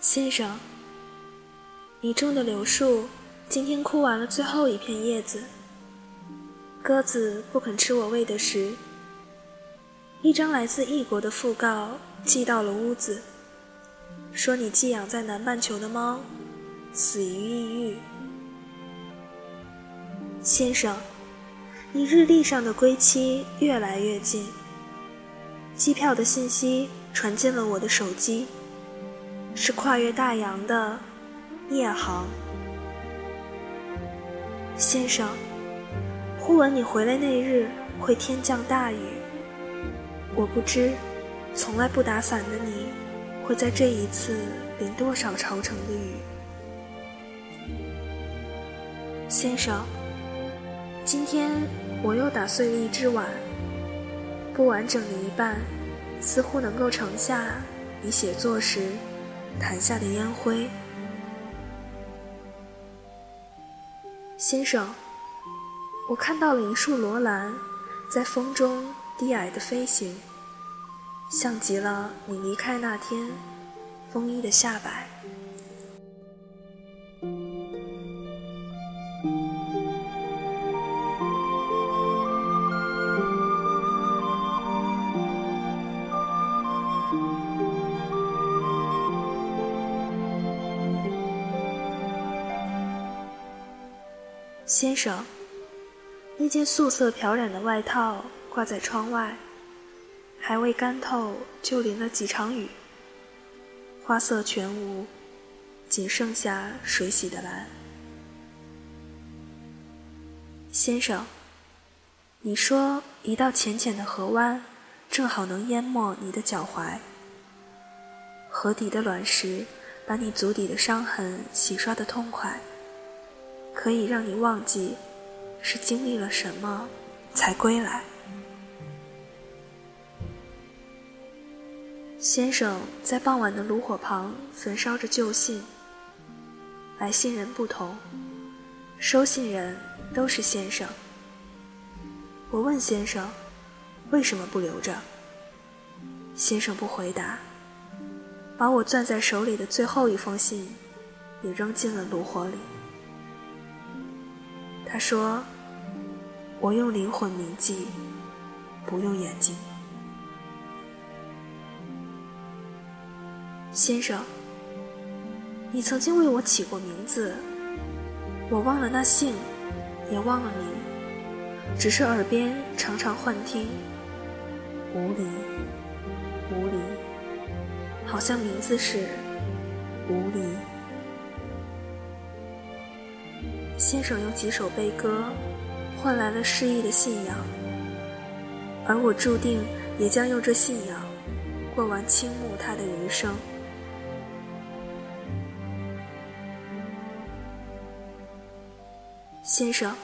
先生，你种的柳树今天枯完了最后一片叶子，鸽子不肯吃我喂的食。一张来自异国的讣告寄到了屋子，说你寄养在南半球的猫死于抑郁。先生，你日历上的归期越来越近。机票的信息传进了我的手机，是跨越大洋的夜航。先生，忽闻你回来那日会天降大雨。我不知，从来不打伞的你，会在这一次淋多少朝城的雨？先生，今天我又打碎了一只碗，不完整的一半，似乎能够盛下你写作时弹下的烟灰。先生，我看到了一束罗兰，在风中低矮的飞行。像极了你离开那天，风衣的下摆。先生，那件素色漂染的外套挂在窗外。还未干透，就淋了几场雨。花色全无，仅剩下水洗的蓝。先生，你说一道浅浅的河湾，正好能淹没你的脚踝。河底的卵石，把你足底的伤痕洗刷得痛快，可以让你忘记，是经历了什么，才归来。先生在傍晚的炉火旁焚烧着旧信，来信人不同，收信人都是先生。我问先生，为什么不留着？先生不回答，把我攥在手里的最后一封信，也扔进了炉火里。他说：“我用灵魂铭记，不用眼睛。”先生，你曾经为我起过名字，我忘了那姓，也忘了名，只是耳边常常幻听，无离，无离，好像名字是无离。先生用几首悲歌，换来了失意的信仰，而我注定也将用这信仰，过完倾慕他的余生。先生，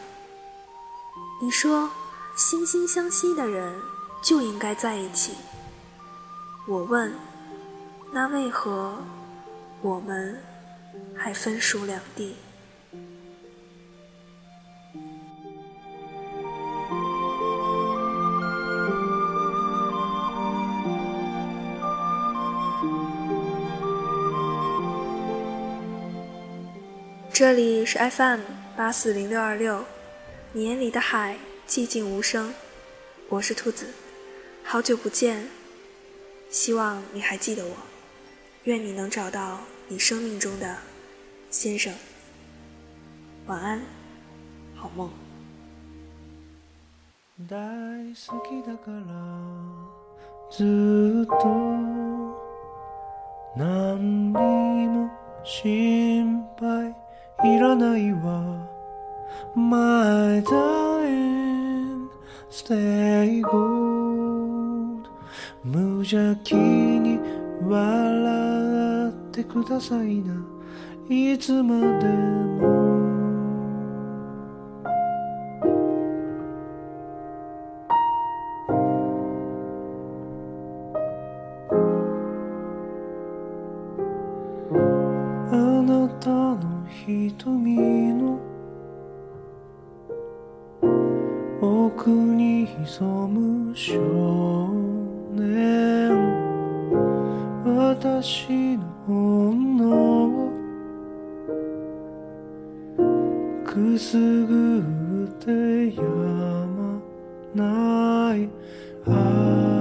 你说，心心相惜的人就应该在一起。我问，那为何我们还分属两地？这里是 FM。八四零六二六，你眼里的海寂静无声。我是兔子，好久不见，希望你还记得我。愿你能找到你生命中的先生。晚安，好梦。My darling, stay gold 無邪気に笑ってくださいないつまでもあなたの瞳の奥に潜む少年私の本能くすぐってやまない愛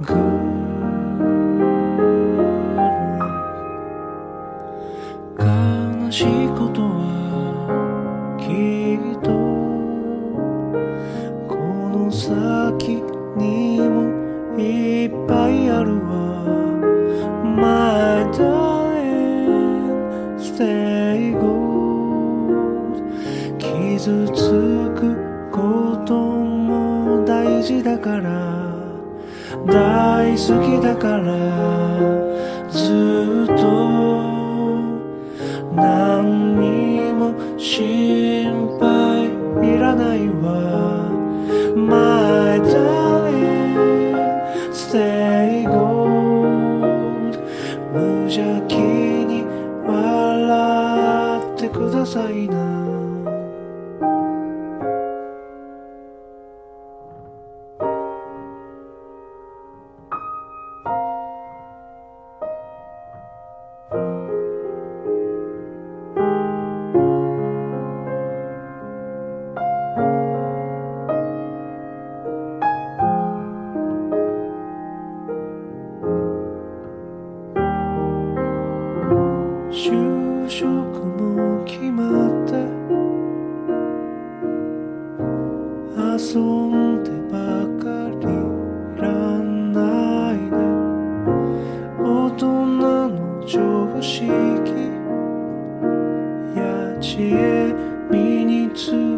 悲しいことはきっとこの先にもいっぱいあるわ My d a r i n g s a y good 傷つくことも大事だから大好きだからずっと何にも心配いらないわ就職も決まって遊んでばかりいらないね大人の常識や知恵身につく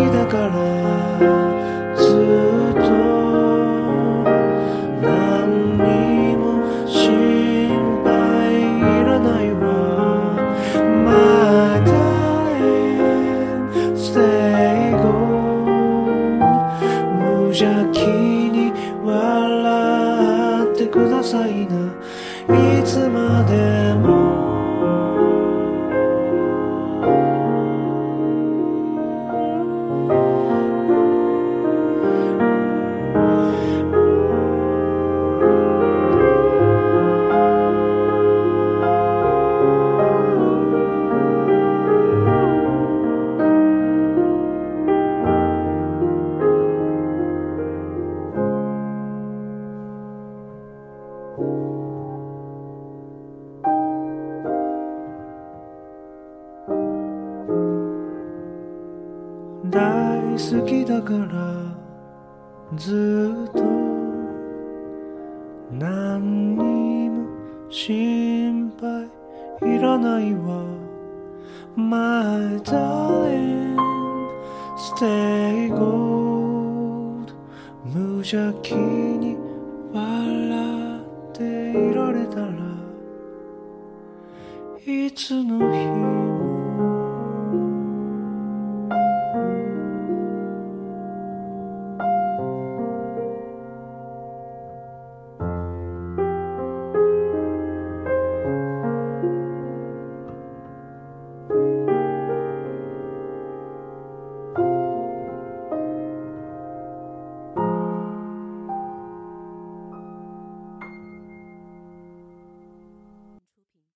くださいないつまでも大好きだからずっと何にも心配いらないわ My darling stay gold 無邪気に笑っていられたらいつの日